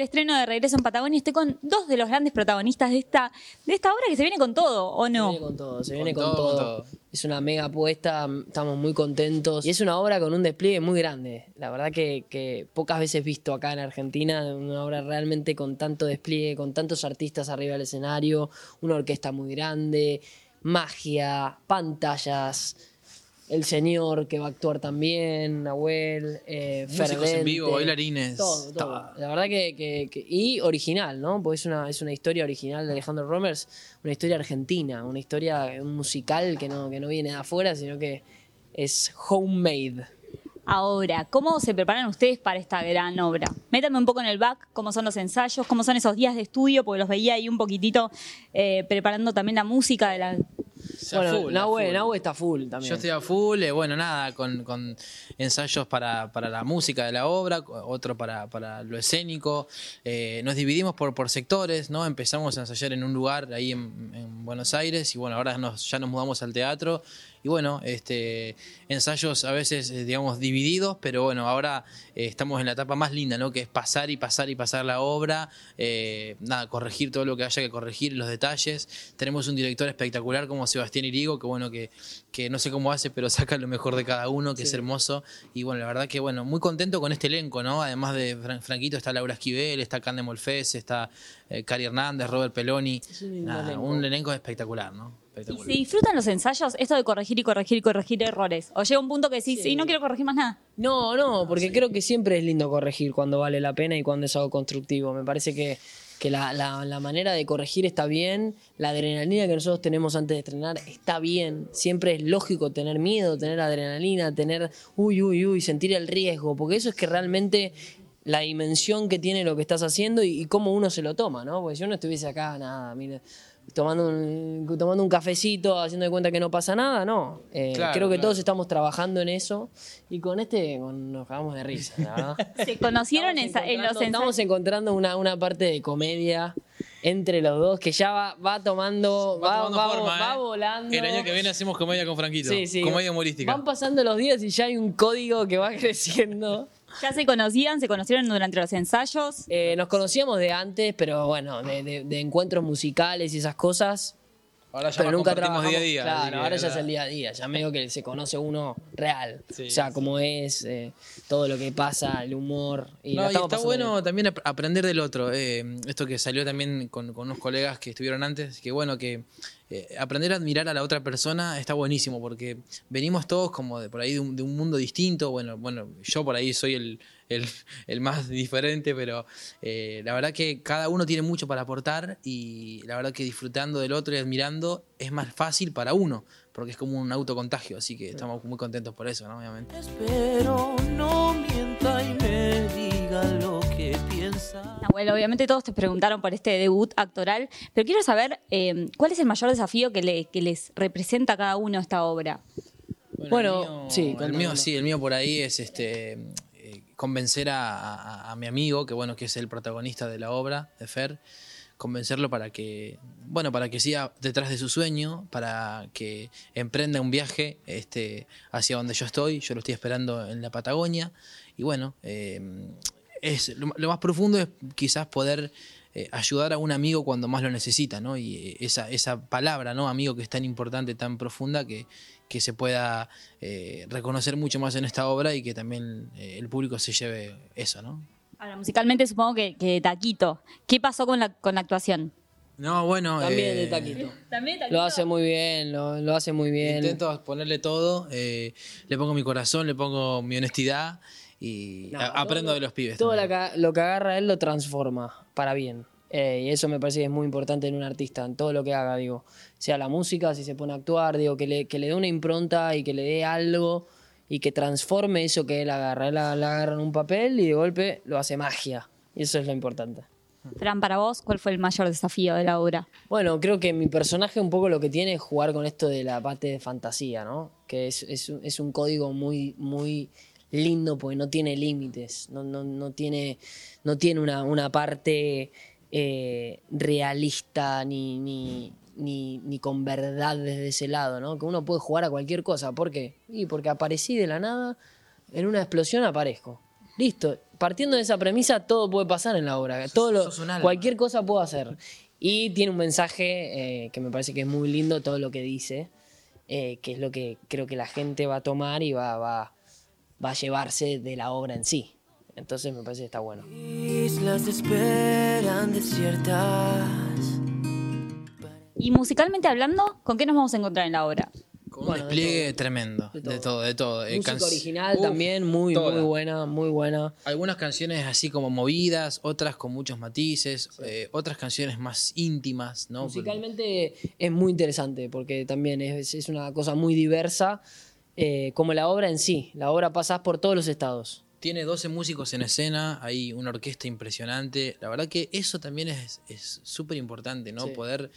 el estreno de Regreso en Patagonia. Estoy con dos de los grandes protagonistas de esta, de esta obra que se viene con todo, ¿o Se no? viene con todo, se viene Con con, todo, con todo. todo. Es una mega apuesta, estamos muy contentos. Y es una obra con un despliegue muy grande. La verdad que, que pocas veces visto acá en Argentina, una obra realmente con tanto despliegue, con tantos artistas arriba del escenario, una orquesta muy grande, magia, pantallas. El señor que va a actuar también, Nahuel, eh, Músicos en vivo, bailarines. Todo, todo. La verdad que, que- que- Y original, ¿no? Porque es una, es una historia original de Alejandro Romers, una historia argentina, una historia un musical que no, que no viene de afuera, sino que es homemade. Ahora, ¿cómo se preparan ustedes para esta gran obra? Métanme un poco en el back, cómo son los ensayos, cómo son esos días de estudio, porque los veía ahí un poquitito eh, preparando también la música de la... Bueno, full, a Nahue, full. Nahue está full también. Yo estoy a full, eh, bueno, nada, con, con ensayos para, para la música de la obra, otro para, para lo escénico. Eh, nos dividimos por, por sectores, ¿no? Empezamos a ensayar en un lugar ahí en, en Buenos Aires y bueno, ahora nos, ya nos mudamos al teatro. Y bueno, este, ensayos a veces, eh, digamos, divididos, pero bueno, ahora eh, estamos en la etapa más linda, ¿no? Que es pasar y pasar y pasar la obra, eh, nada, corregir todo lo que haya que corregir, los detalles. Tenemos un director espectacular como Sebastián Irigo, que bueno, que, que no sé cómo hace, pero saca lo mejor de cada uno, que es hermoso. Y bueno, la verdad que bueno, muy contento con este elenco, ¿no? Además de Fran- Franquito está Laura Esquivel, está Cande Molfés, está eh, Cari Hernández, Robert Peloni. un lindo Nada, elenco. un elenco espectacular, ¿no? ¿Y se disfrutan los ensayos, esto de corregir y corregir y corregir errores? ¿O llega un punto que decís, sí, no quiero corregir más nada? No, no, porque creo que siempre es lindo corregir cuando vale la pena y cuando es algo constructivo. Me parece que, que la, la- la manera de corregir está bien, la adrenalina que nosotros tenemos antes de estrenar está bien. Siempre es lógico tener miedo, tener adrenalina, tener uy, uy, uy, sentir el riesgo, porque eso es que realmente la dimensión que tiene lo que estás haciendo y, y cómo uno se lo toma, ¿no? Porque si uno estuviese acá, nada, mire, tomando un, tomando un cafecito, haciendo de cuenta que no pasa nada, no. Eh, Claro, creo que claro. todos estamos trabajando en eso y con este con- nos cagamos de risa, verdad. ¿Se conocieron en, Estamos en los encontrando- Estamos encontrando una, una parte de comedia entre los dos que ya va, va tomando, va, tomando va- forma, va ¿eh? volando. El año que viene hacemos comedia con Franquito. Sí, sí. Comedia humorística. Van pasando los días y ya hay un código que va creciendo. ¿Ya se conocían? ¿Se conocieron durante los ensayos? Eh, nos conocíamos de antes, pero bueno, de, de- de encuentros musicales y esas cosas. Ahora ya pero nunca compartimos trabajamos. día a día. Claro, ahora ya es el día a día. Ya medio que se conoce uno real. Sí, o sea, sí. cómo es, eh, todo lo que pasa, el humor. Y la No, y estamos está pasando bueno bien. también ap- aprender del otro. eh, esto que salió también con, con unos colegas que estuvieron antes, que bueno, que eh, aprender a admirar a la otra persona está buenísimo, porque venimos todos como de por ahí de un, de un mundo distinto. Bueno, bueno, yo por ahí soy el, el, el más diferente, pero eh, la verdad que cada uno tiene mucho para aportar y la verdad que disfrutando del otro y admirando es más fácil para uno, porque es como un autocontagio, así que estamos muy contentos por eso, ¿no? Obviamente. Espero Bueno, obviamente todos te preguntaron por este debut actoral, pero quiero saber eh, cuál es el mayor desafío que, le- que les representa a cada uno esta obra. Bueno, el mío, sí, el mío sí, el mío por ahí es este eh, convencer a, a- a mi amigo, que bueno, que es el protagonista de la obra, de Fer, convencerlo para que, bueno, para que siga detrás de su sueño, para que emprenda un viaje este, hacia donde yo estoy, yo lo estoy esperando en la Patagonia, y bueno, eh, es, lo, lo más profundo es quizás poder eh, ayudar a un amigo cuando más lo necesita, ¿no? Y eh, esa, esa palabra, ¿no? Amigo que es tan importante, tan profunda, que, que se pueda eh, reconocer mucho más en esta obra y que también eh, el público se lleve eso, ¿no? Ahora, musicalmente supongo que, que Taquito. ¿Qué pasó con la, con la actuación? No, bueno. También de taquito. También Lo hace muy bien, lo, lo hace muy bien. Intento ponerle todo, eh, le pongo mi corazón, le pongo mi honestidad y No, aprendo todo- de los pibes. Todo la lo que agarra él lo transforma para bien. Eh, y eso me parece que es muy importante en un artista, en todo lo que haga, digo. Sea la música, si se pone a actuar, digo, que le, que le dé una impronta y que le dé algo y que transforme eso que él agarra. Él la, la agarra en un papel y de golpe lo hace magia. Y eso es lo importante. Fran, para vos, ¿cuál fue el mayor desafío de la obra? Bueno, creo que mi personaje un poco lo que tiene es jugar con esto de la parte de fantasía, ¿no? Que es, es, un- es un código muy, muy lindo porque no tiene límites, no, no, no tiene, no tiene una, una parte eh, realista ni, ni, ni, ni con verdad desde ese lado, ¿no? Que uno puede jugar a cualquier cosa. ¿Por qué? Y porque aparecí de la nada, en una explosión aparezco. Listo, partiendo de esa premisa, todo puede pasar en la obra. Todo lo- sos alma. cualquier cosa puedo hacer. Y tiene un mensaje eh, que me parece que es muy lindo todo lo que dice, eh, que es lo que creo que la gente va a tomar y va, va, va a llevarse de la obra en sí. Entonces me parece que está bueno. Islas esperan desiertas. Y musicalmente hablando, ¿con qué nos vamos a encontrar en la obra? Con Bueno, un de despliegue tremendo. De De todo. de todo. Eh, Música original Uf, también, muy, toda. muy buena, muy buena. Algunas canciones así como movidas, otras con muchos matices, eh, otras canciones más íntimas, ¿no? Musicalmente es muy interesante porque también es, es una cosa muy diversa, eh, como la obra en sí. La obra pasa por todos los estados. Tiene 12 músicos en escena, hay una orquesta impresionante. La verdad que eso también es es súper importante, ¿no? Sí. Poder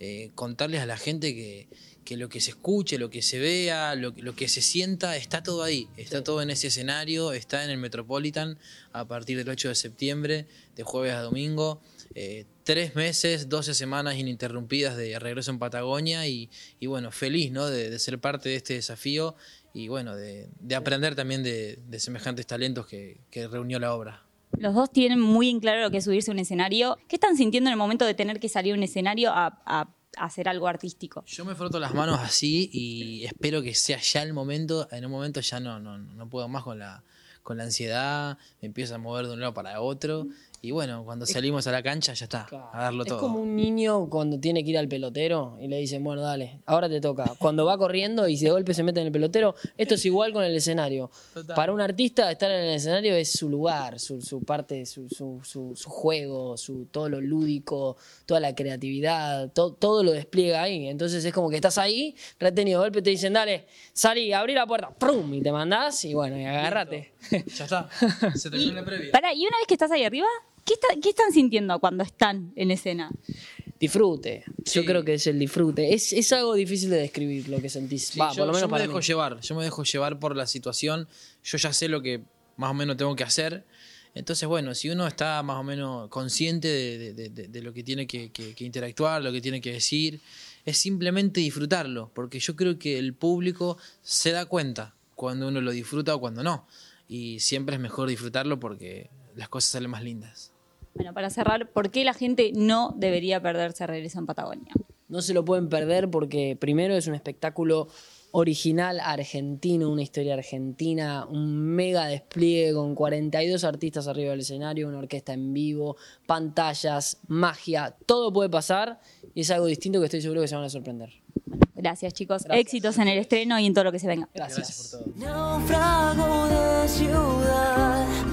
eh, contarles a la gente que, que lo que se escuche, lo que se vea, lo, lo que se sienta, está todo ahí. Está todo en ese escenario, está en el Metropolitan a partir del 8 de septiembre, de jueves a domingo. Eh, tres meses, 12 semanas ininterrumpidas de regreso en Patagonia y, y bueno, feliz ¿no? de, de ser parte de este desafío y bueno, de, de aprender también de, de semejantes talentos que, que reunió la obra. Los dos tienen muy en claro lo que es subirse a un escenario. ¿Qué están sintiendo en el momento de tener que salir a un escenario a, a- a hacer algo artístico? Yo me froto las manos así y espero que sea ya el momento. En un momento ya no, no, no puedo más con la, con la ansiedad, me empiezo a mover de un lado para otro. Y bueno, cuando salimos a la cancha ya está, a darlo es todo. como un niño cuando tiene que ir al pelotero y le dicen, bueno, dale, ahora te toca. Cuando va corriendo y de golpe se mete en el pelotero, esto es igual con el escenario. Para un artista estar en el escenario es su lugar, su, su parte, su, su, su- su juego, su, todo lo lúdico, toda la creatividad, to- todo lo despliega ahí. Entonces es como que estás ahí, retenido, de golpe te dicen, dale, salí, abrí la puerta, ¡prum! y te mandás y bueno, y agárrate. Ya está, se terminó la previa. Pará, y una vez que estás ahí arriba, ¿qué, está- qué están sintiendo cuando están en escena? Disfrute. Yo Sí. creo que es el disfrute. Es, es algo difícil de describir lo que sentís. Sí, Va, yo, por lo menos yo me para dejo mí. llevar, yo me dejo llevar por la situación, yo ya sé lo que más o menos tengo que hacer. Entonces, bueno, si uno está más o menos consciente de, de- de- de- de lo que tiene que, que- que interactuar, lo que tiene que decir, es simplemente disfrutarlo, porque yo creo que el público se da cuenta cuando uno lo disfruta o cuando no. Y siempre es mejor disfrutarlo porque las cosas salen más lindas. Bueno, para cerrar, ¿por qué la gente no debería perderse Regreso en Patagonia? No se lo pueden perder porque primero es un espectáculo original argentino, una historia argentina, un mega despliegue con 42 artistas arriba del escenario, una orquesta en vivo, pantallas, magia, todo puede pasar y es algo distinto que estoy seguro que se van a sorprender. Gracias, chicos. Éxitos en el estreno y en todo lo que se venga. Gracias, Gracias por todo.